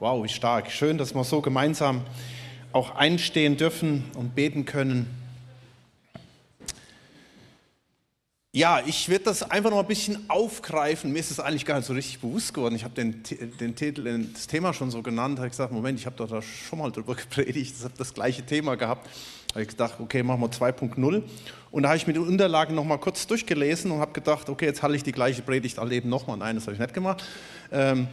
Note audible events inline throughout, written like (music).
Wow, wie stark. Schön, dass wir so gemeinsam auch einstehen dürfen und beten können. Ja, ich werde das einfach noch ein bisschen aufgreifen. Mir ist es eigentlich gar nicht so richtig bewusst geworden. Ich habe den, den Titel, das Thema schon so genannt. Habe gesagt, Moment, ich habe doch da schon mal drüber (laughs) gepredigt. Ich habe das gleiche Thema gehabt. Da habe ich gedacht, okay, machen wir 2.0. Und da habe ich mir die Unterlagen noch mal kurz durchgelesen und habe gedacht, okay, jetzt halte ich die gleiche Predigt alle eben nochmal. Nein, das habe ich nicht gemacht. Ähm, äh,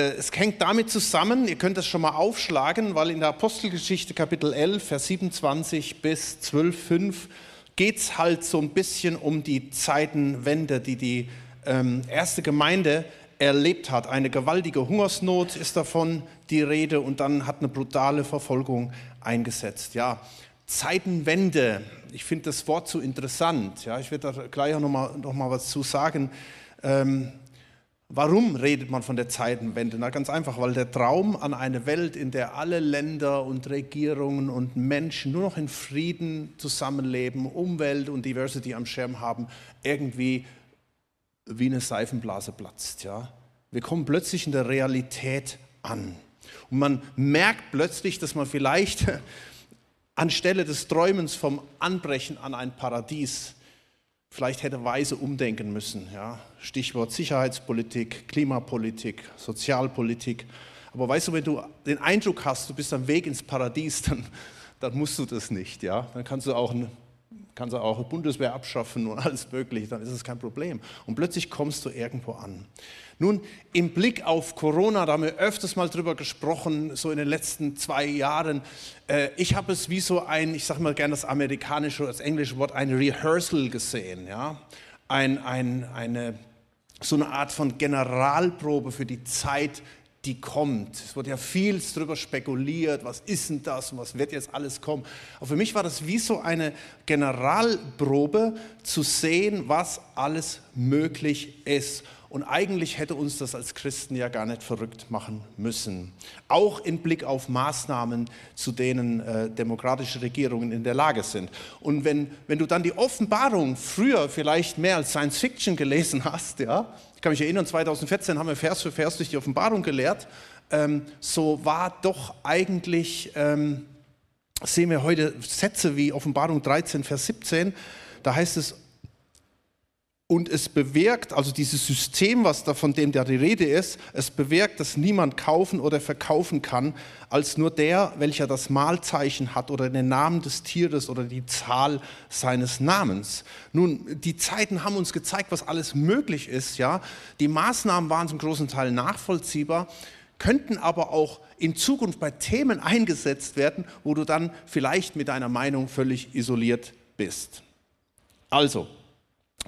es hängt damit zusammen, ihr könnt das schon mal aufschlagen, weil in der Apostelgeschichte Kapitel 11, Vers 27 bis 12, 5 geht es halt so ein bisschen um die Zeitenwende, die die ähm, erste Gemeinde erlebt hat. Eine gewaltige Hungersnot ist davon die Rede und dann hat eine brutale Verfolgung eingesetzt. Ja, Zeitenwende, ich finde das Wort so interessant. Ja, ich werde da gleich auch noch mal, noch mal was zu sagen. Ähm, Warum redet man von der Zeitenwende? Na, ganz einfach, weil der Traum an eine Welt, in der alle Länder und Regierungen und Menschen nur noch in Frieden zusammenleben, Umwelt und Diversity am Schirm haben, irgendwie wie eine Seifenblase platzt. Ja? Wir kommen plötzlich in der Realität an. Und man merkt plötzlich, dass man vielleicht (laughs) anstelle des Träumens vom Anbrechen an ein Paradies vielleicht hätte weise umdenken müssen. Ja? Stichwort Sicherheitspolitik, Klimapolitik, Sozialpolitik. Aber weißt du, wenn du den Eindruck hast, du bist am Weg ins Paradies, (laughs) dann, dann musst du das nicht. Ja? Dann kannst du auch ein kannst du auch Bundeswehr abschaffen und (laughs) alles Mögliche, dann ist es kein Problem. Und plötzlich kommst du irgendwo an. Nun, im Blick auf Corona, da haben wir öfters mal drüber gesprochen, so in den letzten zwei Jahren. Äh, ich habe es wie so ein, ich sage mal gerne das amerikanische oder das englische Wort, ein Rehearsal gesehen. Ja? Ein, ein, eine, so eine Art von Generalprobe für die Zeit, die kommt. Es wurde ja viel darüber spekuliert, was ist denn das und was wird jetzt alles kommen. Aber für mich war das wie so eine Generalprobe zu sehen, was alles möglich ist. Und eigentlich hätte uns das als Christen ja gar nicht verrückt machen müssen. Auch im Blick auf Maßnahmen, zu denen äh, demokratische Regierungen in der Lage sind. Und wenn, wenn du dann die Offenbarung früher vielleicht mehr als Science Fiction gelesen hast, ja, kann mich erinnern, 2014 haben wir Vers für Vers durch die Offenbarung gelehrt, ähm, so war doch eigentlich, ähm, sehen wir heute Sätze wie Offenbarung 13, Vers 17, da heißt es, und es bewirkt, also dieses System, was da von dem da die Rede ist, es bewirkt, dass niemand kaufen oder verkaufen kann, als nur der, welcher das Malzeichen hat oder den Namen des Tieres oder die Zahl seines Namens. Nun, die Zeiten haben uns gezeigt, was alles möglich ist, ja. Die Maßnahmen waren zum großen Teil nachvollziehbar, könnten aber auch in Zukunft bei Themen eingesetzt werden, wo du dann vielleicht mit deiner Meinung völlig isoliert bist. Also,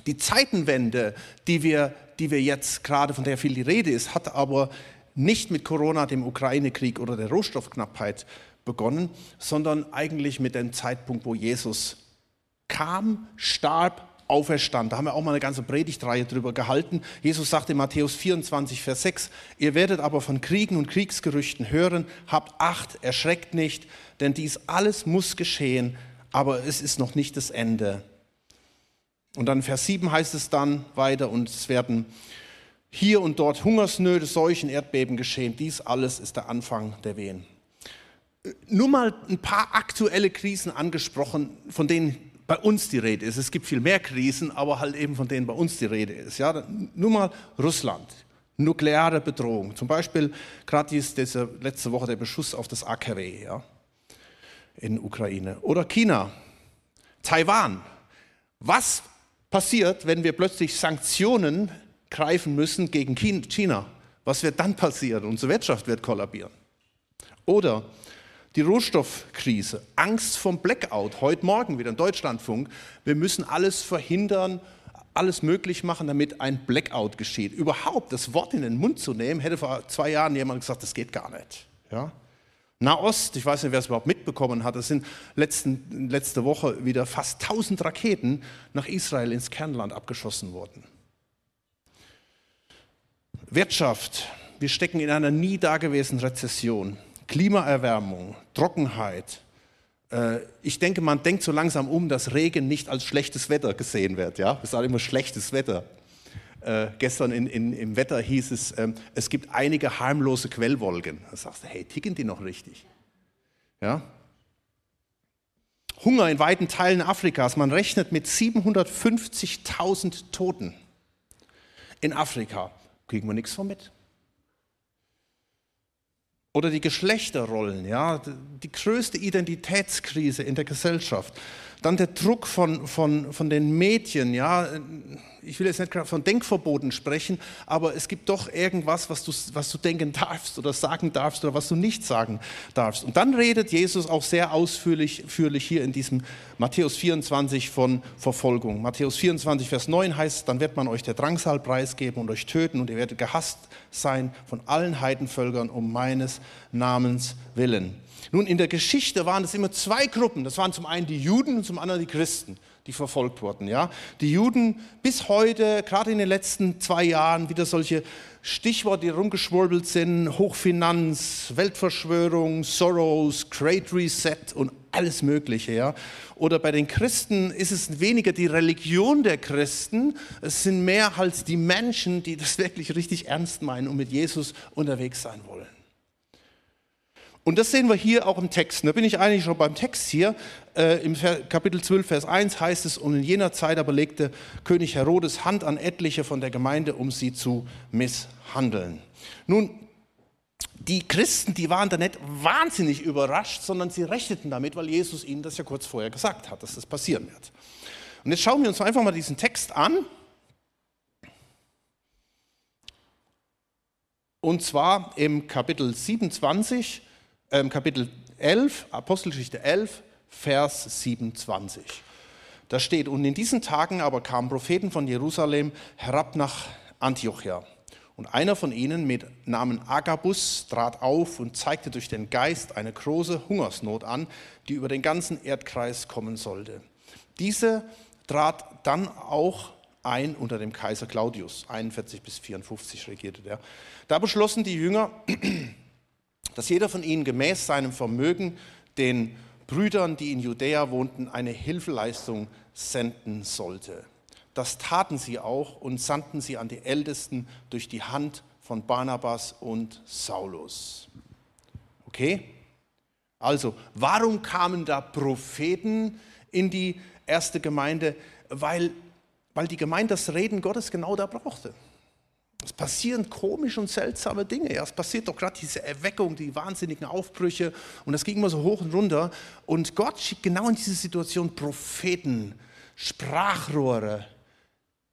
die Zeitenwende, die wir, die wir jetzt gerade, von der viel die Rede ist, hat aber nicht mit Corona, dem Ukraine-Krieg oder der Rohstoffknappheit begonnen, sondern eigentlich mit dem Zeitpunkt, wo Jesus kam, starb, auferstand. Da haben wir auch mal eine ganze Predigtreihe drüber gehalten. Jesus sagte in Matthäus 24, Vers 6, ihr werdet aber von Kriegen und Kriegsgerüchten hören, habt Acht, erschreckt nicht, denn dies alles muss geschehen, aber es ist noch nicht das Ende. Und dann Vers 7 heißt es dann weiter, und es werden hier und dort Hungersnöte, Seuchen, Erdbeben geschehen. Dies alles ist der Anfang der Wehen. Nur mal ein paar aktuelle Krisen angesprochen, von denen bei uns die Rede ist. Es gibt viel mehr Krisen, aber halt eben von denen bei uns die Rede ist. Ja, nur mal Russland, nukleare Bedrohung. Zum Beispiel gerade diese letzte Woche der Beschuss auf das AKW ja, in Ukraine. Oder China, Taiwan. Was passiert, wenn wir plötzlich Sanktionen greifen müssen gegen China? Was wird dann passieren? Unsere Wirtschaft wird kollabieren. Oder die Rohstoffkrise, Angst vom Blackout, heute Morgen wieder im Deutschlandfunk. Wir müssen alles verhindern, alles möglich machen, damit ein Blackout geschieht. Überhaupt das Wort in den Mund zu nehmen, hätte vor zwei Jahren jemand gesagt, das geht gar nicht. Ja? Nahost, ich weiß nicht, wer es überhaupt mitbekommen hat, es sind letzten, letzte Woche wieder fast 1000 Raketen nach Israel ins Kernland abgeschossen worden. Wirtschaft, wir stecken in einer nie dagewesenen Rezession. Klimaerwärmung, Trockenheit. Äh, ich denke, man denkt so langsam um, dass Regen nicht als schlechtes Wetter gesehen wird. Ja? Es ist halt immer schlechtes Wetter. Äh, gestern in, in, im Wetter hieß es, äh, es gibt einige harmlose Quellwolken. Da sagst du, hey, ticken die noch richtig? Ja? Hunger in weiten Teilen Afrikas. Man rechnet mit 750.000 Toten in Afrika. Kriegen wir nichts von mit. Oder die Geschlechterrollen, ja, die größte Identitätskrise in der Gesellschaft. Dann der Druck von, von, von den Mädchen, ja, ich will jetzt nicht von Denkverboten sprechen, aber es gibt doch irgendwas, was du, was du denken darfst oder sagen darfst oder was du nicht sagen darfst. Und dann redet Jesus auch sehr ausführlich führlich hier in diesem Matthäus 24 von Verfolgung. Matthäus 24, Vers 9 heißt, dann wird man euch der Drangsal preisgeben und euch töten und ihr werdet gehasst sein von allen Heidenvölkern um meines Namens willen. Nun, in der Geschichte waren es immer zwei Gruppen. Das waren zum einen die Juden und zum anderen die Christen die verfolgt wurden. Ja? Die Juden bis heute, gerade in den letzten zwei Jahren, wieder solche Stichworte, die rumgeschwurbelt sind, Hochfinanz, Weltverschwörung, Soros, Great Reset und alles Mögliche. Ja? Oder bei den Christen ist es weniger die Religion der Christen, es sind mehr halt die Menschen, die das (laughs) wirklich richtig ernst meinen und mit Jesus unterwegs sein wollen. Und das sehen wir hier auch im Text. Da bin ich eigentlich schon beim Text hier. Äh, Im Kapitel 12, Vers 1 heißt es, und in jener Zeit aber legte König Herodes Hand an etliche von der Gemeinde, um sie zu misshandeln. Nun, die Christen, die waren da nicht wahnsinnig überrascht, sondern sie rechneten damit, weil Jesus ihnen das ja kurz vorher gesagt hat, dass das passieren wird. Und jetzt schauen wir uns einfach mal diesen Text an. Und zwar im Kapitel 27, ähm, Kapitel 11, Apostelgeschichte 11, Vers 27. Da steht, und in diesen Tagen aber kamen Propheten von Jerusalem herab nach Antiochia. Und einer von ihnen mit Namen Agabus trat auf und zeigte durch den Geist eine große Hungersnot an, die über den ganzen Erdkreis kommen sollte. Diese trat dann auch ein unter dem Kaiser Claudius. 41 bis 54 regierte der. Da beschlossen die Jünger, (clears throat) dass jeder von ihnen gemäß seinem Vermögen den Brüdern, die in Judäa wohnten, eine Hilfeleistung senden sollte. Das taten sie auch und sandten sie an die Ältesten durch die Hand von Barnabas und Saulus. Okay? Also, warum kamen da Propheten in die erste Gemeinde? Weil, weil die Gemeinde das Reden Gottes genau da brauchte. Es passieren komische und seltsame Dinge. Ja, es passiert doch gerade diese Erweckung, die wahnsinnigen Aufbrüche und das ging immer so hoch und runter. Und Gott schickt genau in diese Situation Propheten, Sprachrohre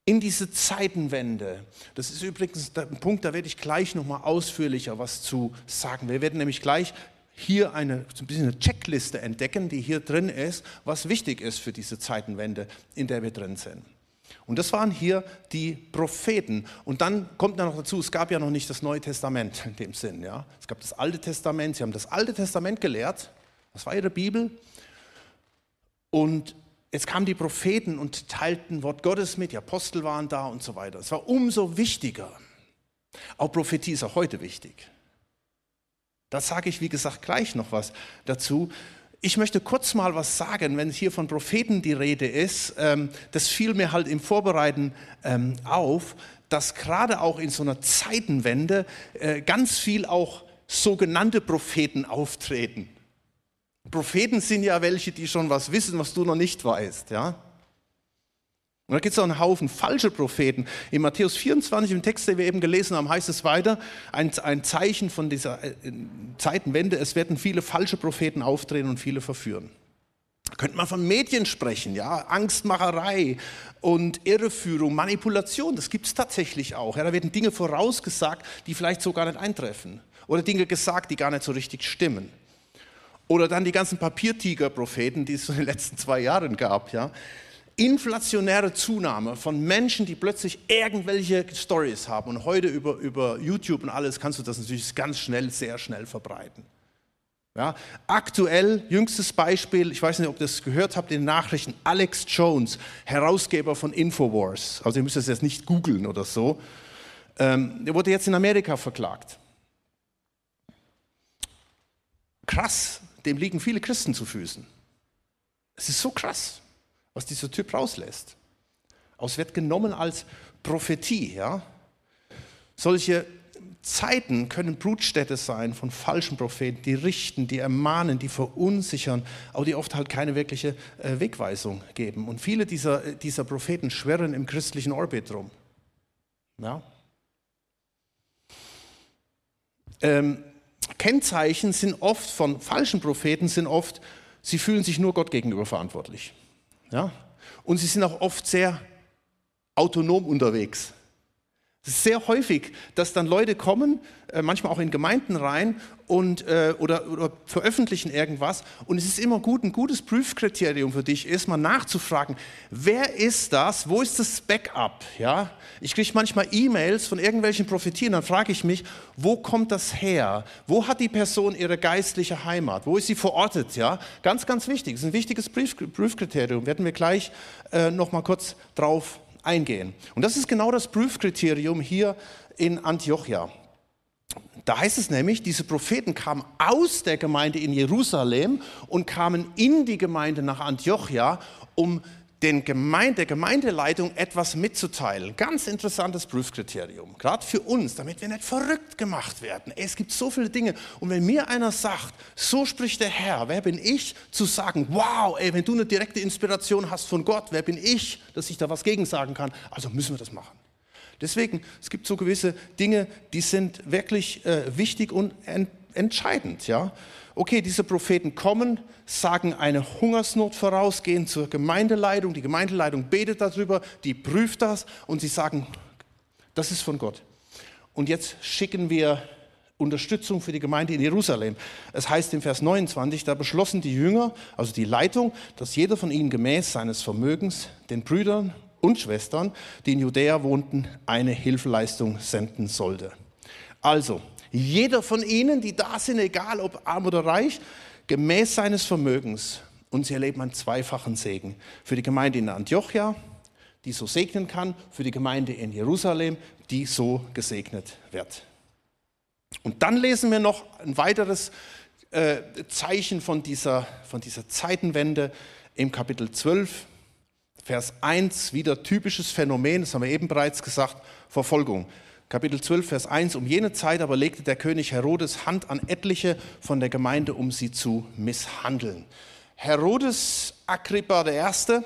in diese Zeitenwende. Das ist übrigens ein Punkt, da werde ich gleich nochmal ausführlicher was zu sagen. Wir werden nämlich gleich hier eine, ein bisschen eine Checkliste entdecken, die hier drin ist, was wichtig ist für diese Zeitenwende, in der wir drin sind. Und das waren hier die Propheten. Und dann kommt da noch dazu, es gab ja noch nicht das Neue Testament in dem Sinn. Ja? Es gab das Alte Testament, sie haben das Alte Testament gelehrt, das war ihre Bibel. Und jetzt kamen die Propheten und teilten Wort Gottes mit, die Apostel waren da und so weiter. Es war umso wichtiger. Auch Prophetie ist auch heute wichtig. Da sage ich, wie gesagt, gleich noch was dazu. Ich möchte kurz mal was sagen, wenn hier von Propheten die Rede ist. Ähm, das fiel mir halt im Vorbereiten ähm, auf, dass gerade auch in so einer Zeitenwende äh, ganz viel auch sogenannte Propheten auftreten. Propheten sind ja welche, die schon was wissen, was du noch nicht weißt. Ja? Und da gibt es auch einen Haufen falsche Propheten. In Matthäus 24, im Text, den wir eben gelesen haben, heißt es weiter, ein, ein Zeichen von dieser äh, Zeitenwende, es werden viele falsche Propheten auftreten und viele verführen. Da könnte man von Medien sprechen, ja, Angstmacherei und Irreführung, Manipulation, das gibt es tatsächlich auch. Ja, da werden Dinge vorausgesagt, die vielleicht so gar nicht eintreffen. Oder Dinge gesagt, die gar nicht so richtig stimmen. Oder dann die ganzen Papiertiger-Propheten, die es in den letzten zwei Jahren gab, ja inflationäre Zunahme von Menschen, die plötzlich irgendwelche Stories haben. Und heute über, über YouTube und alles kannst du das natürlich ganz schnell, sehr schnell verbreiten. Ja, aktuell, jüngstes Beispiel, ich weiß nicht, ob ihr das gehört habt in den Nachrichten, Alex Jones, Herausgeber von Infowars, also ihr müsst das jetzt nicht googeln oder so, ähm, der wurde jetzt in Amerika verklagt. Krass, dem liegen viele Christen zu Füßen. Es ist so krass was dieser Typ rauslässt. Es wird genommen als Prophetie. Ja? Solche Zeiten können Brutstätte sein von falschen Propheten, die richten, die ermahnen, die verunsichern, aber die oft halt keine wirkliche äh, Wegweisung geben. Und viele dieser, dieser Propheten schwirren im christlichen Orbit rum. Ja? Ähm, Kennzeichen sind oft von falschen Propheten sind oft, sie fühlen sich nur Gott gegenüber verantwortlich. Ja? Und sie sind auch oft sehr autonom unterwegs. Es ist sehr häufig, dass dann Leute kommen, äh, manchmal auch in Gemeinden rein und, äh, oder, oder veröffentlichen irgendwas. Und es ist immer gut, ein gutes Prüfkriterium für dich ist, mal nachzufragen, wer ist das, wo ist das Backup? Ja? Ich kriege manchmal E-Mails von irgendwelchen Prophetien, dann frage ich mich, wo kommt das her? Wo hat die Person ihre geistliche Heimat? Wo ist sie verortet? Ja? Ganz, ganz wichtig, das ist ein wichtiges Prüfkriterium, werden wir gleich äh, noch mal kurz drauf eingehen. Und das ist genau das Prüfkriterium hier in Antiochia. Da heißt es nämlich, diese Propheten kamen aus der Gemeinde in Jerusalem und kamen in die Gemeinde nach Antiochia, um den Gemeinde, der Gemeindeleitung etwas mitzuteilen. Ganz interessantes Prüfkriterium, gerade für uns, damit wir nicht verrückt gemacht werden. Es gibt so viele Dinge. Und wenn mir einer sagt, so spricht der Herr, wer bin ich zu sagen, wow, ey, wenn du eine direkte Inspiration hast von Gott, wer bin ich, dass ich da was gegen sagen kann? Also müssen wir das machen. Deswegen, es gibt so gewisse Dinge, die sind wirklich äh, wichtig und ent entscheidend. Ja? Okay, diese Propheten kommen, sagen eine Hungersnot voraus, gehen zur Gemeindeleitung, die Gemeindeleitung betet darüber, die prüft das und sie sagen, das ist von Gott. Und jetzt schicken wir Unterstützung für die Gemeinde in Jerusalem. Es heißt im Vers 29, da beschlossen die Jünger, also die Leitung, dass jeder von ihnen gemäß seines Vermögens den Brüdern und Schwestern, die in Judäa wohnten, eine Hilfeleistung senden sollte. Also, jeder von ihnen, die da sind, egal ob arm oder reich, gemäß seines Vermögens. Und sie erleben einen zweifachen Segen. Für die Gemeinde in Antiochia, die so segnen kann, für die Gemeinde in Jerusalem, die so gesegnet wird. Und dann lesen wir noch ein weiteres äh, Zeichen von dieser, von dieser Zeitenwende im Kapitel 12, Vers 1, wieder typisches Phänomen, das haben wir eben bereits gesagt, Verfolgung. Kapitel 12, Vers 1. Um jene Zeit aber legte der König Herodes Hand an etliche von der Gemeinde, um sie zu misshandeln. Herodes Agrippa I.,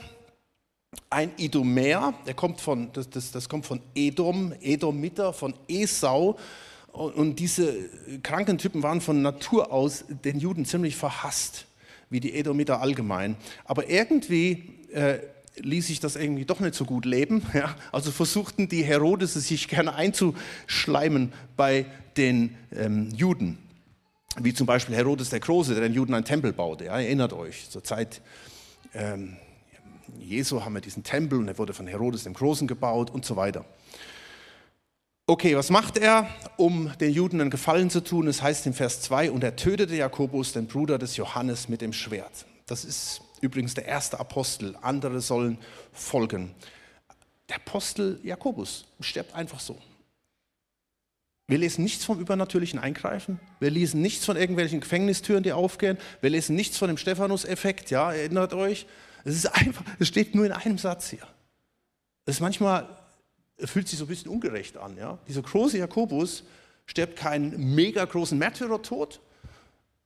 ein Idumäer, der kommt von, das, das, das kommt von Edom, Edomiter, von Esau. Und diese kranken Typen waren von Natur aus den Juden ziemlich verhasst, wie die Edomiter allgemein. Aber irgendwie äh, ließ sich das irgendwie doch nicht so gut leben. (laughs) Ja? Also versuchten die Herodes sich gerne einzuschleimen bei den ähm, Juden. Wie zum Beispiel Herodes der Große, der den Juden einen Tempel baute. Ja? Erinnert euch, zur Zeit ähm, Jesu haben wir diesen Tempel und er wurde von Herodes dem Großen gebaut und so weiter. Okay, was macht er, um den Juden einen Gefallen zu tun? Es heißt in Vers 2, und er tötete Jakobus, den Bruder des Johannes, mit dem Schwert. Das ist übrigens der erste Apostel, andere sollen folgen. Der Apostel Jakobus stirbt einfach so. Wir lesen nichts vom übernatürlichen Eingreifen. Wir lesen nichts von irgendwelchen Gefängnistüren, die aufgehen. Wir lesen nichts von dem Stephanus-Effekt. Ja, erinnert euch. Es ist einfach, es steht nur in einem Satz hier. Es ist manchmal, es fühlt sich so ein bisschen ungerecht an. Ja? Dieser große Jakobus stirbt keinen mega großen Märtyrertod,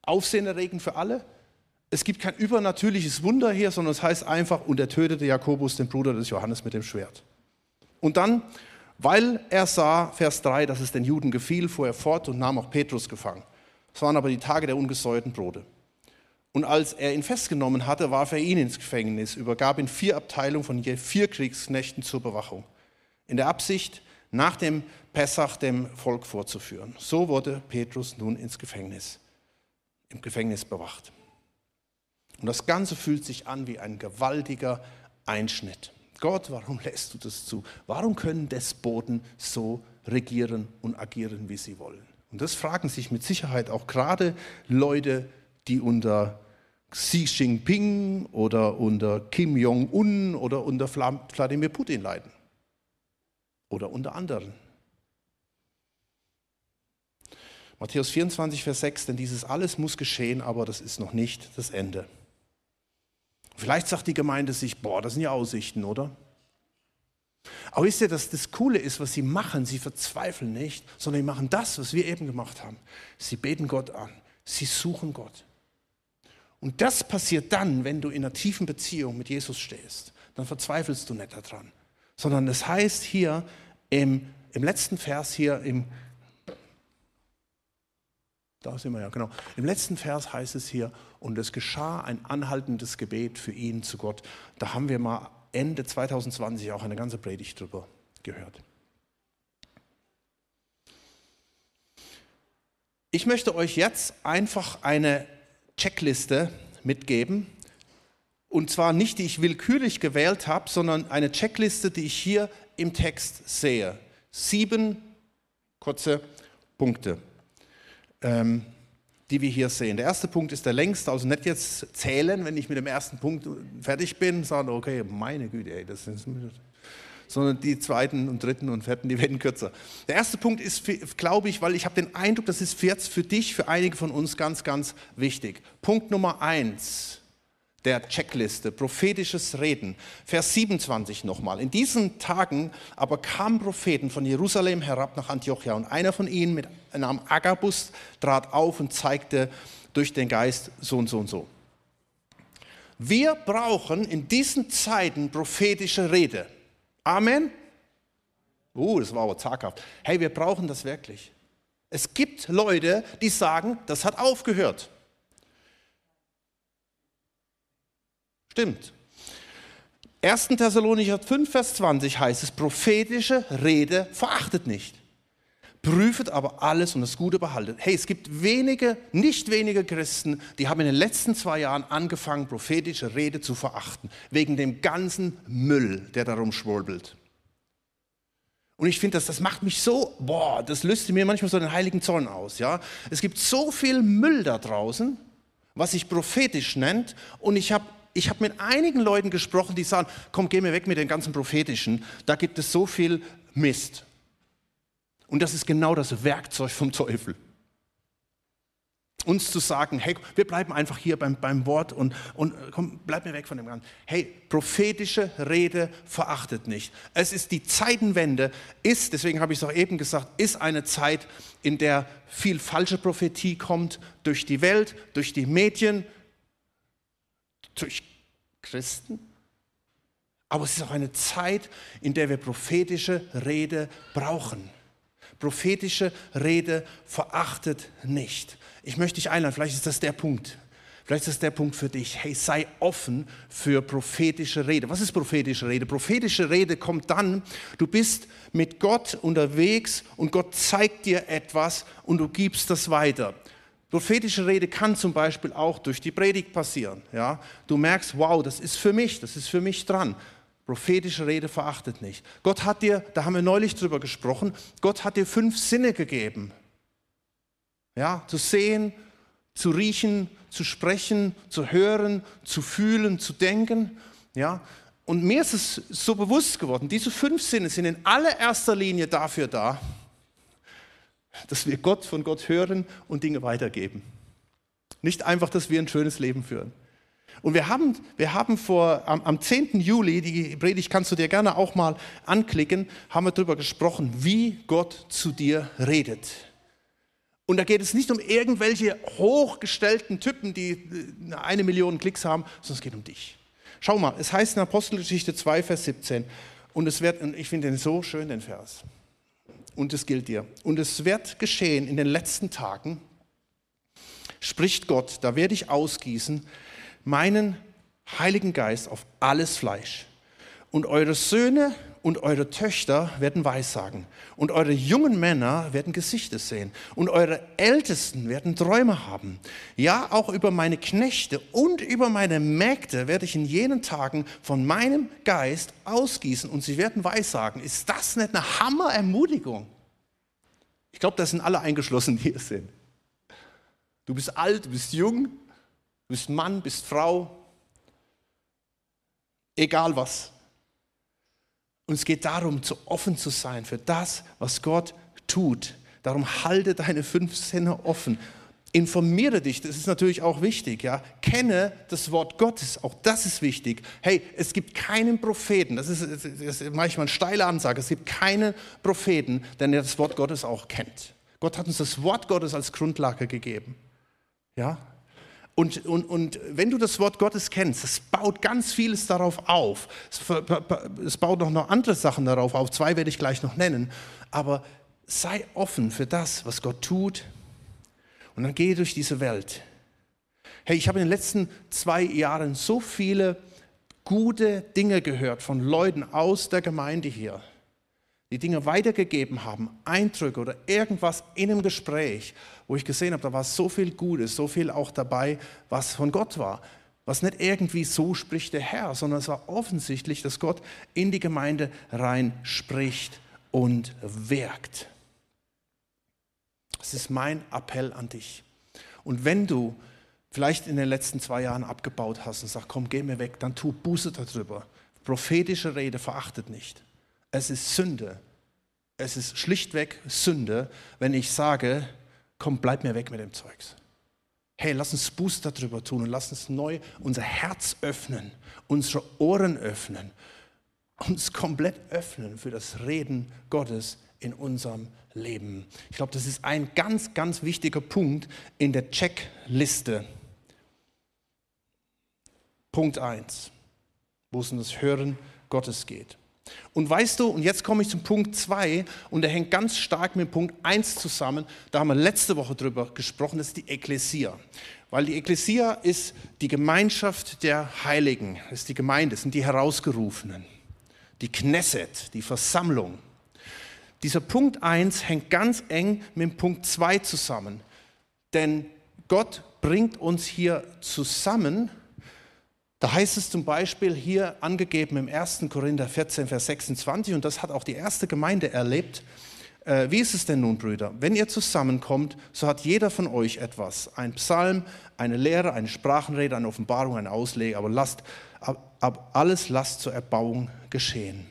aufsehenerregend für alle, es gibt kein übernatürliches Wunder hier, sondern es heißt einfach, und er tötete Jakobus, den Bruder des Johannes, mit dem Schwert. Und dann, weil er sah, Vers 3, dass es den Juden gefiel, fuhr er fort und nahm auch Petrus gefangen. Es waren aber die Tage der ungesäuerten Brote. Und als er ihn festgenommen hatte, warf er ihn ins Gefängnis, übergab ihn vier Abteilungen von je vier Kriegsknechten zur Bewachung, in der Absicht, nach dem Pessach dem Volk vorzuführen. So wurde Petrus nun ins Gefängnis, im Gefängnis bewacht. Und das Ganze fühlt sich an wie ein gewaltiger Einschnitt. Gott, warum lässt du das zu? Warum können Despoten so regieren und agieren, wie sie wollen? Und das fragen sich mit Sicherheit auch gerade Leute, die unter Xi Jinping oder unter Kim Jong-un oder unter Wladimir Putin leiden. Oder unter anderen. Matthäus 24, Vers 6, denn dieses alles muss geschehen, aber das ist noch nicht das Ende. Vielleicht sagt die Gemeinde sich, boah, das sind ja Aussichten, oder? Aber wisst ihr, dass das Coole ist, was sie machen? Sie verzweifeln nicht, sondern sie machen das, was wir eben gemacht haben. Sie beten Gott an. Sie suchen Gott. Und das passiert dann, wenn du in einer tiefen Beziehung mit Jesus stehst. Dann verzweifelst du nicht daran. Sondern es das heißt hier im, im letzten Vers hier im da sind wir ja, genau. Im letzten Vers heißt es hier, und es geschah ein anhaltendes Gebet für ihn zu Gott. Da haben wir mal Ende 2020 auch eine ganze Predigt drüber gehört. Ich möchte euch jetzt einfach eine Checkliste mitgeben. Und zwar nicht, die ich willkürlich gewählt habe, sondern eine Checkliste, die ich hier im Text sehe. Sieben kurze Punkte, ähm, die wir hier sehen. Der erste Punkt ist der längste, also nicht jetzt zählen, wenn ich mit dem ersten Punkt fertig bin, sagen, okay, meine Güte, ey, das ist sondern die zweiten und dritten und vierten, die werden kürzer. Der erste Punkt ist, glaube ich, weil ich habe den Eindruck, das ist jetzt für dich, für einige von uns ganz, ganz wichtig. Punkt Nummer eins der Checkliste, prophetisches Reden. Vers 27 nochmal. In diesen Tagen aber kamen Propheten von Jerusalem herab nach Antiochia und einer von ihnen mit Namen Agabus trat auf und zeigte durch den Geist so und so und so. Wir brauchen in diesen Zeiten prophetische Rede. Amen. Uh, das war aber zaghaft. Hey, wir brauchen das wirklich. Es gibt Leute, die sagen, das hat aufgehört. Stimmt. 1. Thessalonicher 5, Vers 20 heißt es, prophetische Rede verachtet nicht. Prüfet aber alles und das Gute behaltet. Hey, es gibt wenige, nicht wenige Christen, die haben in den letzten zwei Jahren angefangen, prophetische Rede zu verachten, wegen dem ganzen Müll, der darum schwurbelt. Und ich finde, das, das macht mich so, boah, das löst mir manchmal so den heiligen Zorn aus. Ja? Es gibt so viel Müll da draußen, was sich prophetisch nennt. Und ich habe ich hab mit einigen Leuten gesprochen, die sagen, komm, geh mir weg mit den ganzen prophetischen. Da gibt es so viel Mist. Und das ist genau das Werkzeug vom Teufel. Uns zu sagen, hey, wir bleiben einfach hier beim, beim Wort und, und komm, bleib mir weg von dem Ganzen. Hey, prophetische Rede verachtet nicht. Es ist die Zeitenwende, ist, deswegen habe ich es auch eben gesagt, ist eine Zeit, in der viel falsche Prophetie kommt durch die Welt, durch die Medien, durch Christen. Aber es ist auch eine Zeit, in der wir prophetische Rede brauchen prophetische Rede verachtet nicht. Ich möchte dich einladen, vielleicht ist das der Punkt. Vielleicht ist das der Punkt für dich. Hey, sei offen für prophetische Rede. Was ist prophetische Rede? Prophetische Rede kommt dann, du bist mit Gott unterwegs und Gott zeigt dir etwas und du gibst das weiter. Prophetische Rede kann zum Beispiel auch durch die Predigt passieren. Ja? Du merkst, wow, das ist für mich, das ist für mich dran. Prophetische Rede verachtet nicht. Gott hat dir, da haben wir neulich drüber gesprochen, Gott hat dir fünf Sinne gegeben. Ja, zu sehen, zu riechen, zu sprechen, zu hören, zu fühlen, zu denken. Ja, und mir ist es so bewusst geworden, diese fünf Sinne sind in allererster Linie dafür da, dass wir Gott von Gott hören und Dinge weitergeben. Nicht einfach, dass wir ein schönes Leben führen. Und wir haben, wir haben vor, am, am 10. Juli, die Predigt kannst du dir gerne auch mal anklicken, haben wir darüber gesprochen, wie Gott zu dir redet. Und da geht es nicht um irgendwelche hochgestellten Typen, die äh, eine Million Klicks haben, sondern es geht um dich. Schau mal, es heißt in Apostelgeschichte 2, Vers 17, und es wird, und ich finde den so schön, den Vers, und es gilt dir, und es wird geschehen in den letzten Tagen, spricht Gott, da werde ich ausgießen meinen Heiligen Geist auf alles Fleisch. Und eure Söhne und eure Töchter werden Weissagen. Und eure jungen Männer werden Gesichter sehen. Und eure Ältesten werden Träume haben. Ja, auch über meine Knechte und über meine Mägde werde ich in jenen Tagen von meinem Geist ausgießen und sie werden Weissagen. Ist das nicht eine Hammerermutigung? Ich glaube, da sind alle eingeschlossen, die hier sind. Du bist alt, du bist jung, bist Mann, bist Frau, egal was. Und es geht darum, zu offen zu sein für das, was Gott tut. Darum halte deine fünf Sinne offen. Informiere dich, das ist natürlich auch wichtig, ja. Kenne das Wort Gottes, auch das ist wichtig. Hey, es gibt keinen Propheten, das ist, das ist manchmal eine steile Ansage, es gibt keinen Propheten, der das Wort Gottes auch kennt. Gott hat uns das Wort Gottes als Grundlage gegeben. Ja? Und, und, und wenn du das Wort Gottes kennst, es baut ganz vieles darauf auf. Es, baut noch, noch andere Sachen darauf auf. Zwei werde ich gleich noch nennen. Aber sei offen für das, was Gott tut. Und dann gehe durch diese Welt. Hey, ich habe in den letzten zwei Jahren so viele gute Dinge gehört von Leuten aus der Gemeinde hier die Dinge weitergegeben haben, Eindrücke oder irgendwas in einem Gespräch, wo ich gesehen habe, da war so viel Gutes, so viel auch dabei, was von Gott war. Was nicht irgendwie so spricht der Herr, sondern es war offensichtlich, dass Gott in die Gemeinde rein spricht und wirkt. Das ist mein Appell an dich. Und wenn du vielleicht in den letzten zwei Jahren abgebaut hast und sagst, komm, geh mir weg, dann tu Buße darüber. Prophetische Rede verachtet nicht. Es ist Sünde. Es ist schlichtweg Sünde, wenn ich sage, komm, bleib mir weg mit dem Zeugs. Hey, lass uns Booster darüber tun und lass uns neu unser Herz öffnen, unsere Ohren öffnen, uns komplett öffnen für das Reden Gottes in unserem Leben. Ich glaube, das ist ein ganz, ganz wichtiger Punkt in der Checkliste. Punkt 1, wo es um das Hören Gottes geht. Und weißt du, und jetzt komme ich zum Punkt 2 und der hängt ganz stark mit Punkt 1 zusammen. Da haben wir letzte Woche drüber gesprochen, das ist die Ekklesia. Weil die Ekklesia ist die Gemeinschaft der Heiligen, das ist die Gemeinde, das sind die Herausgerufenen, die Knesset, die Versammlung. Dieser Punkt 1 hängt ganz eng mit Punkt 2 zusammen. Denn Gott bringt uns hier zusammen, da heißt es zum Beispiel hier angegeben im 1. Korinther 14, Vers 26, und das hat auch die erste Gemeinde erlebt. Äh, wie ist es denn nun, Brüder? Wenn ihr zusammenkommt, so hat jeder von euch etwas. Ein Psalm, eine Lehre, eine Sprachenrede, eine Offenbarung, eine Auslege, aber lasst, ab, ab, alles lasst zur Erbauung geschehen.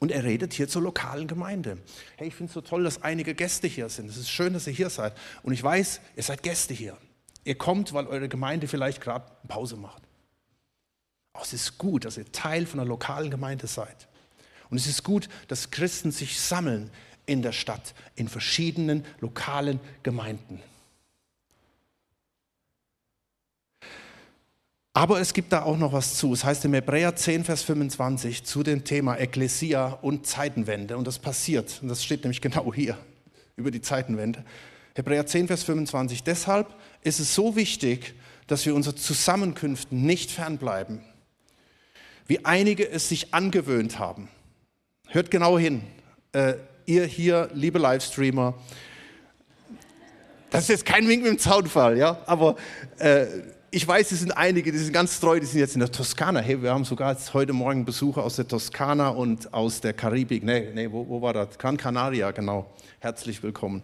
Und er redet hier zur lokalen Gemeinde. Hey, ich finde es so toll, dass einige Gäste hier sind. Es ist schön, dass ihr hier seid. Und ich weiß, ihr seid Gäste hier. Ihr kommt, weil eure Gemeinde vielleicht gerade Pause macht. Aber es ist gut, dass ihr Teil von einer lokalen Gemeinde seid. Und es ist gut, dass Christen sich sammeln in der Stadt, in verschiedenen lokalen Gemeinden. Aber es gibt da auch noch was zu. Es heißt im Hebräer 10, Vers 25 zu dem Thema Ekklesia und Zeitenwende. Und das passiert. Und das steht nämlich genau hier über die Zeitenwende. Hebräer 10, Vers 25. Deshalb ist es so wichtig, dass wir unsere Zusammenkünften nicht fernbleiben, wie einige es sich angewöhnt haben. Hört genau hin, äh, ihr hier, liebe Livestreamer, das ist jetzt kein Wink mit dem Zaunfall, ja, aber äh, ich weiß, es sind einige, die sind ganz treu, die sind jetzt in der Toskana. Hey, wir haben sogar heute Morgen Besucher aus der Toskana und aus der Karibik. Nee, nee, wo, wo war das? Gran Canaria, genau. Herzlich willkommen.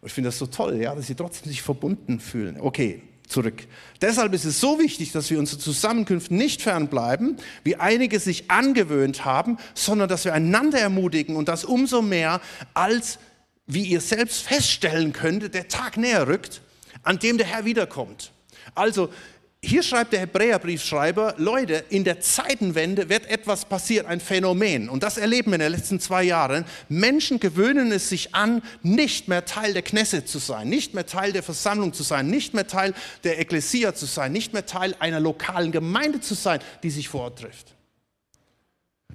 Und ich finde das so toll, ja, dass sie trotzdem sich verbunden fühlen. Okay, zurück. Deshalb ist es so wichtig, dass wir unsere Zusammenkünfte nicht fernbleiben, wie einige sich angewöhnt haben, sondern dass wir einander ermutigen und das umso mehr, als, wie ihr selbst feststellen könnt, der Tag näher rückt, an dem der Herr wiederkommt. Also hier schreibt der Hebräerbriefschreiber, Leute, in der Zeitenwende wird etwas passieren, ein Phänomen. Und das erleben wir in den letzten zwei Jahren. Menschen gewöhnen es sich an, nicht mehr Teil der Knesset zu sein, nicht mehr Teil der Versammlung zu sein, nicht mehr Teil der Ekklesia zu sein, nicht mehr Teil einer lokalen Gemeinde zu sein, die sich vor Ort trifft.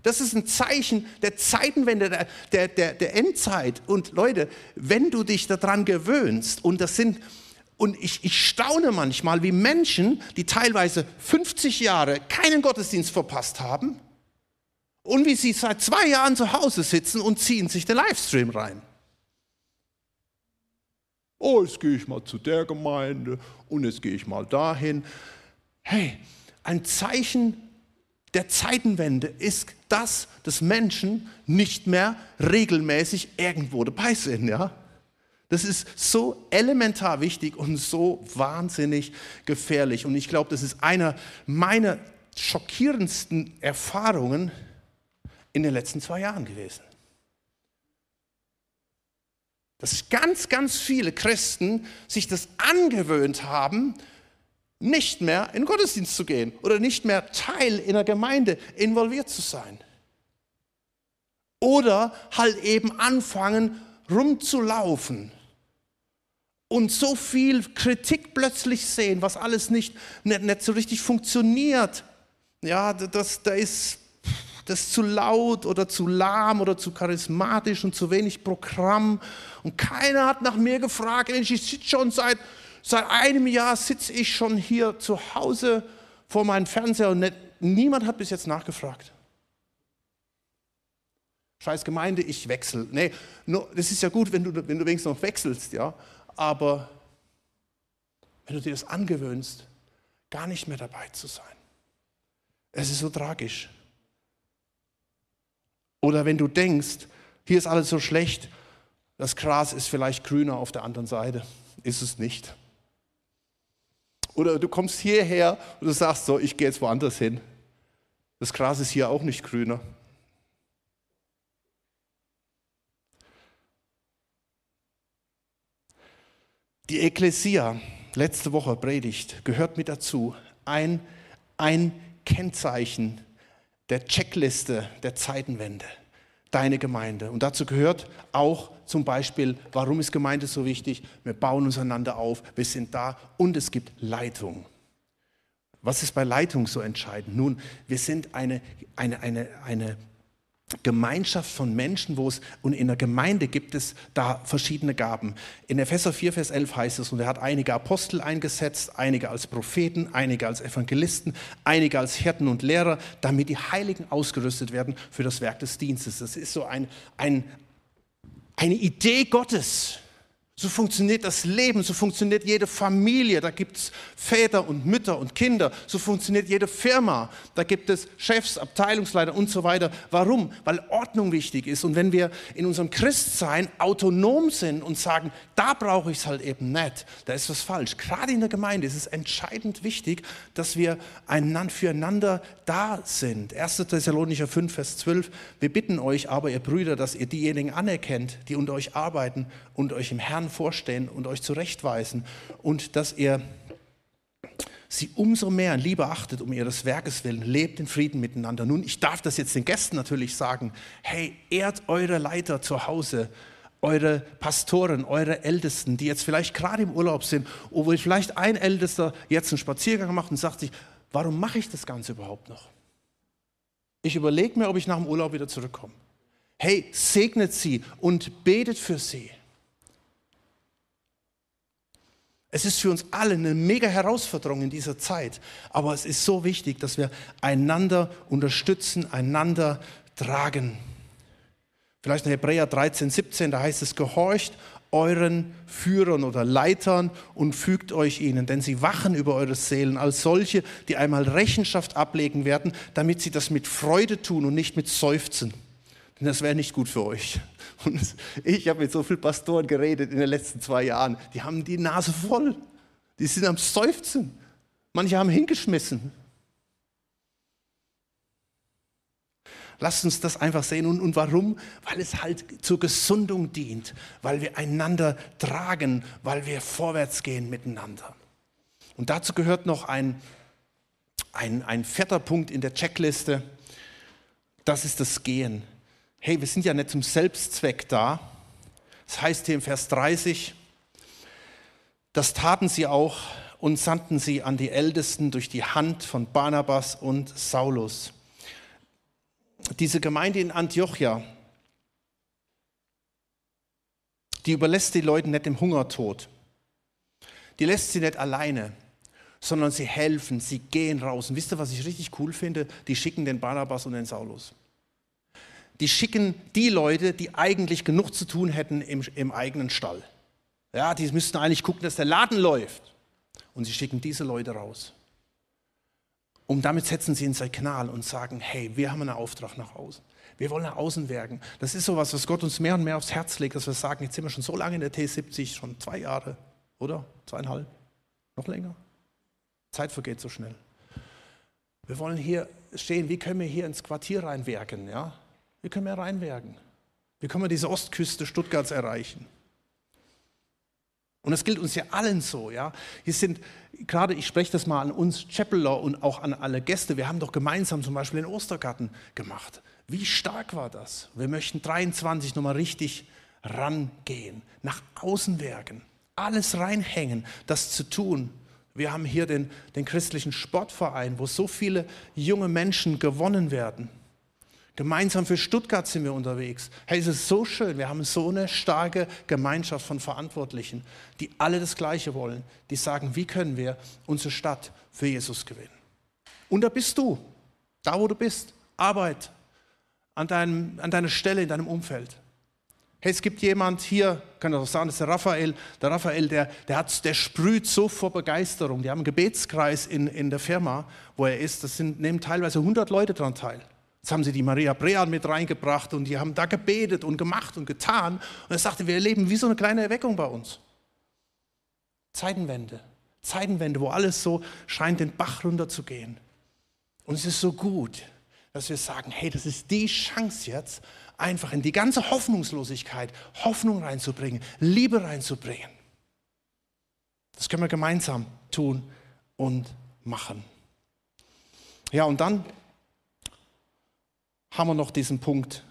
Das ist ein Zeichen der Zeitenwende, der, der, der, der Endzeit. Und Leute, wenn du dich daran gewöhnst, und das sind und ich, ich staune manchmal, wie Menschen, die teilweise 50 Jahre keinen Gottesdienst verpasst haben, und wie sie seit zwei Jahren zu Hause sitzen und ziehen sich den Livestream rein. Oh, jetzt gehe ich mal zu der Gemeinde und jetzt gehe ich mal dahin. Hey, ein Zeichen der Zeitenwende ist das, dass Menschen nicht mehr regelmäßig irgendwo dabei sind. Ja? Das ist so elementar wichtig und so wahnsinnig gefährlich. Und ich glaube, das ist einer meiner schockierendsten Erfahrungen in den letzten zwei Jahren gewesen. dass ganz, ganz viele Christen sich das angewöhnt haben, nicht mehr in den Gottesdienst zu gehen oder nicht mehr Teil in der Gemeinde involviert zu sein. Oder halt eben anfangen, rumzulaufen und so viel Kritik plötzlich sehen, was alles nicht, nicht, nicht so richtig funktioniert. Ja, das, da ist das ist zu laut oder zu lahm oder zu charismatisch und zu wenig Programm. Und keiner hat nach mir gefragt. Ich sitze schon seit, seit einem Jahr sitze ich schon hier zu Hause vor meinem Fernseher und nicht, niemand hat bis jetzt nachgefragt. Scheiß Gemeinde, ich wechsle. Nee, no, das ist ja gut, wenn du, wenn du wenigstens noch wechselst, ja. Aber wenn du dir das angewöhnst, gar nicht mehr dabei zu sein. Es ist so tragisch. Oder wenn du denkst, hier ist alles so schlecht, das Gras ist vielleicht grüner auf der anderen Seite. Ist es nicht. Oder du kommst hierher und du sagst so, ich gehe jetzt woanders hin. Das Gras ist hier auch nicht grüner. Die Ekklesia, letzte Woche Predigt, gehört mit dazu. Ein, ein Kennzeichen der Checkliste der Zeitenwende, deine Gemeinde. Und dazu gehört auch zum Beispiel, warum ist Gemeinde so wichtig? Wir bauen uns einander auf, wir sind da und es gibt Leitung. Was ist bei Leitung so entscheidend? Nun, wir sind eine, eine, eine, eine Gemeinschaft von Menschen, wo es, und in der Gemeinde gibt es da verschiedene Gaben. In Epheser 4, Vers 11 heißt es, und er hat einige Apostel eingesetzt, einige als Propheten, einige als Evangelisten, einige als Hirten und Lehrer, damit die Heiligen ausgerüstet werden für das Werk des Dienstes. Das ist so ein, ein, eine Idee Gottes. So funktioniert das Leben, so funktioniert jede Familie. Da gibt es Väter und Mütter und Kinder. So funktioniert jede Firma. Da gibt es Chefs, Abteilungsleiter und so weiter. Warum? Weil Ordnung wichtig ist. Und wenn wir in unserem Christsein autonom sind und sagen, da brauche ich es halt eben nicht, da ist was falsch. Gerade in der Gemeinde ist es entscheidend wichtig, dass wir einander, füreinander da sind. 1. Thessalonicher 5, Vers 12. Wir bitten euch aber, ihr Brüder, dass ihr diejenigen anerkennt, die unter euch arbeiten und euch im Herrn vorstehen und euch zurechtweisen und dass ihr sie umso mehr in Liebe achtet, um ihres Werkes willen, lebt in Frieden miteinander. Nun, ich darf das jetzt den Gästen natürlich sagen, hey, ehrt eure Leiter zu Hause, eure Pastoren, eure Ältesten, die jetzt vielleicht gerade im Urlaub sind, oder vielleicht ein Ältester jetzt einen Spaziergang macht und sagt sich, warum mache ich das Ganze überhaupt noch? Ich überlege mir, ob ich nach dem Urlaub wieder zurückkomme. Hey, segnet sie und betet für sie. Es ist für uns alle eine mega Herausforderung in dieser Zeit, aber es ist so wichtig, dass wir einander unterstützen, einander tragen. Vielleicht in Hebräer 13, 17, da heißt es, gehorcht euren Führern oder Leitern und fügt euch ihnen, denn sie wachen über eure Seelen als solche, die einmal Rechenschaft ablegen werden, damit sie das mit Freude tun und nicht mit Seufzen. Das wäre nicht gut für euch. Und ich habe mit so vielen Pastoren geredet in den letzten zwei Jahren. Die haben die Nase voll. Die sind am Seufzen. Manche haben hingeschmissen. Lasst uns das einfach sehen. Und, und warum? Weil es halt zur Gesundung dient, weil wir einander tragen, weil wir vorwärts gehen miteinander. Und dazu gehört noch ein, ein, ein vierter Punkt in der Checkliste. Das ist das Gehen hey, wir sind ja nicht zum Selbstzweck da. Das heißt hier im Vers 30, das taten sie auch und sandten sie an die Ältesten durch die Hand von Barnabas und Saulus. Diese Gemeinde in Antiochia, die überlässt die Leute nicht im Hungertod. Die lässt sie nicht alleine, sondern sie helfen, sie gehen raus. Und wisst ihr, was ich richtig cool finde? Die schicken den Barnabas und den Saulus die schicken die Leute, die eigentlich genug zu tun hätten im, im eigenen Stall. Ja, die müssten eigentlich gucken, dass der Laden läuft. Und sie schicken diese Leute raus. Und damit setzen sie in sein Kanal und sagen, hey, wir haben einen Auftrag nach außen. Wir wollen nach außen wirken. Das ist sowas, was Gott uns mehr und mehr aufs Herz legt, dass wir sagen, jetzt sind wir schon so lange in der T70, schon zwei Jahre, oder? Zweieinhalb? Noch länger? Zeit vergeht so schnell. Wir wollen hier stehen, wie können wir hier ins Quartier reinwirken, ja? Wie können wir reinwerken? Wie können wir diese Ostküste Stuttgarts erreichen? Und das gilt uns ja allen so, ja. Hier sind, gerade ich spreche das mal an uns Chappeler und auch an alle Gäste, wir haben doch gemeinsam zum Beispiel den Ostergarten gemacht. Wie stark war das? Wir möchten 23 nochmal richtig rangehen, nach außen werken, alles reinhängen, das zu tun. Wir haben hier den, den christlichen Sportverein, wo so viele junge Menschen gewonnen werden. Gemeinsam für Stuttgart sind wir unterwegs. Hey, es ist so schön. Wir haben so eine starke Gemeinschaft von Verantwortlichen, die alle das Gleiche wollen. Die sagen, wie können wir unsere Stadt für Jesus gewinnen? Und da bist du, da wo du bist. Arbeit an, deinem, an deiner Stelle, in deinem Umfeld. Hey, es gibt jemand hier, kann ich auch sagen, das ist der Raphael. Der Raphael, der, der, hat, der sprüht so vor Begeisterung. Die haben einen Gebetskreis in, in der Firma, wo er ist. Das sind, nehmen teilweise 100 Leute daran teil. Jetzt haben sie die Maria Brean mit reingebracht und die haben da gebetet und gemacht und getan. Und er sagte, wir erleben wie so eine kleine Erweckung bei uns. Zeitenwende. Zeitenwende, wo alles so scheint, den Bach runterzugehen. Und es ist so gut, dass wir sagen, hey, das ist die Chance jetzt, einfach in die ganze Hoffnungslosigkeit Hoffnung reinzubringen, Liebe reinzubringen. Das können wir gemeinsam tun und machen. Ja, und dann haben wir noch diesen Punkt,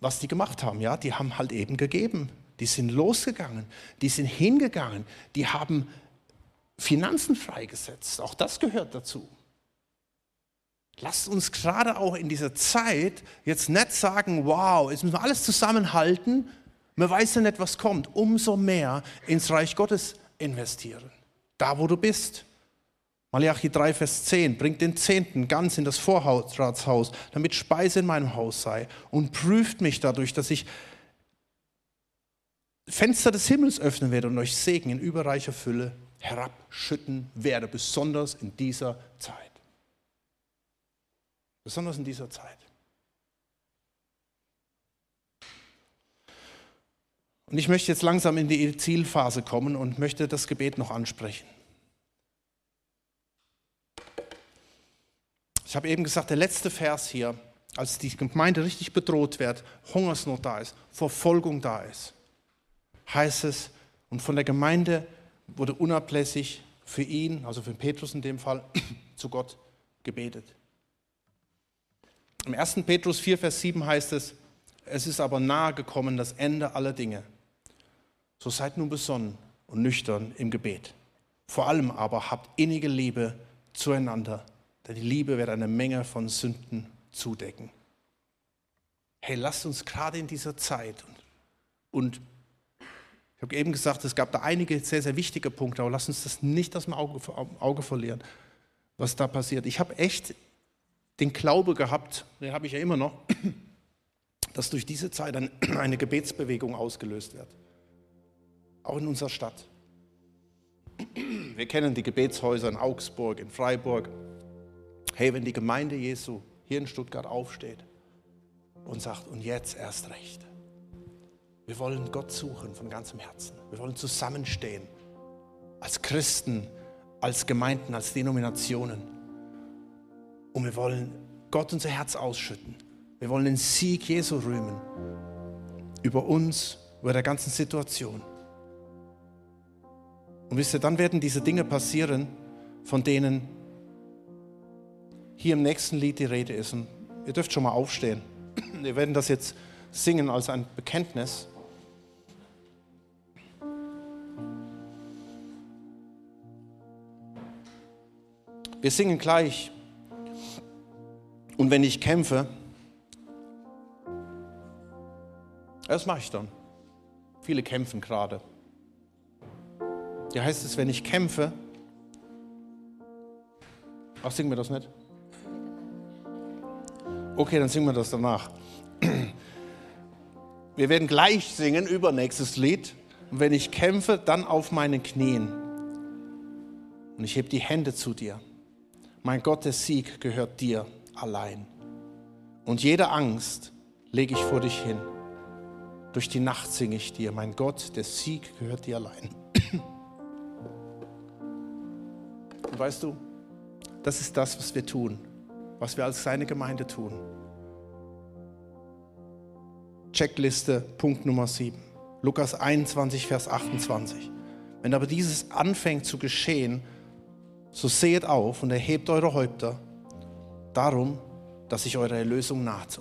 was die gemacht haben. Ja, die haben halt eben gegeben. Die sind losgegangen, die sind hingegangen, die haben Finanzen freigesetzt. Auch das gehört dazu. Lasst uns gerade auch in dieser Zeit jetzt nicht sagen, wow, jetzt müssen wir alles zusammenhalten, man weiß ja nicht, was kommt. Umso mehr ins Reich Gottes investieren. Da, wo du bist. Malachi 3, Vers 10, bringt den Zehnten ganz in das Vorratshaus, damit Speise in meinem Haus sei und prüft mich dadurch, dass ich Fenster des Himmels öffnen werde und euch Segen in überreicher Fülle herabschütten werde, besonders in dieser Zeit. Besonders in dieser Zeit. Und ich möchte jetzt langsam in die Zielphase kommen und möchte das Gebet noch ansprechen. Ich habe eben gesagt, der letzte Vers hier, als die Gemeinde richtig bedroht wird, Hungersnot da ist, Verfolgung da ist, heißt es, und von der Gemeinde wurde unablässig für ihn, also für Petrus in dem Fall, (coughs) zu Gott gebetet. Im 1. Petrus 4, Vers 7 heißt es, es ist aber nahe gekommen das Ende aller Dinge. So seid nun besonnen und nüchtern im Gebet. Vor allem aber habt innige Liebe zueinander, denn die Liebe wird eine Menge von Sünden zudecken. Hey, lasst uns gerade in dieser Zeit und, und ich habe eben gesagt, es gab da einige sehr, sehr wichtige Punkte, aber lasst uns das nicht aus dem Auge, Auge verlieren, was da passiert. Ich habe echt den Glaube gehabt, den habe ich ja immer noch, (clears throat) dass durch diese Zeit (clears throat) eine Gebetsbewegung ausgelöst wird. Auch in unserer Stadt. (clears throat) Wir kennen die Gebetshäuser in Augsburg, in Freiburg. Hey, wenn die Gemeinde Jesu hier in Stuttgart aufsteht und sagt, und jetzt erst recht. Wir wollen Gott suchen von ganzem Herzen. Wir wollen zusammenstehen als Christen, als Gemeinden, als Denominationen und wir wollen Gott unser Herz ausschütten. Wir wollen den Sieg Jesu rühmen. Über uns, über der ganzen Situation. Und wisst ihr, dann werden diese Dinge passieren, von denen hier im nächsten Lied die Rede ist. Und ihr dürft schon mal aufstehen. (clears throat) Wir werden das jetzt singen als ein Bekenntnis. Wir singen gleich und wenn ich kämpfe, das mache ich dann. Viele kämpfen gerade. Ja, heißt es, wenn ich kämpfe, ach, singen wir das nicht? Okay, dann singen wir das danach. Wir werden gleich singen, übernächstes Lied. Und wenn ich kämpfe, dann auf meinen Knien. Und ich heb die Hände zu dir. Mein Gott, der Sieg gehört dir allein. Und jede Angst lege ich vor dich hin. Durch die Nacht singe ich dir, mein Gott, der Sieg gehört dir allein. Und weißt du, das ist das, was wir tun, was wir als seine Gemeinde tun. Checkliste, Punkt Nummer 7. Lukas 21, Vers 28. Wenn aber dieses anfängt zu geschehen, so seht auf und erhebt eure Häupter, darum, dass sich eure Erlösung naht.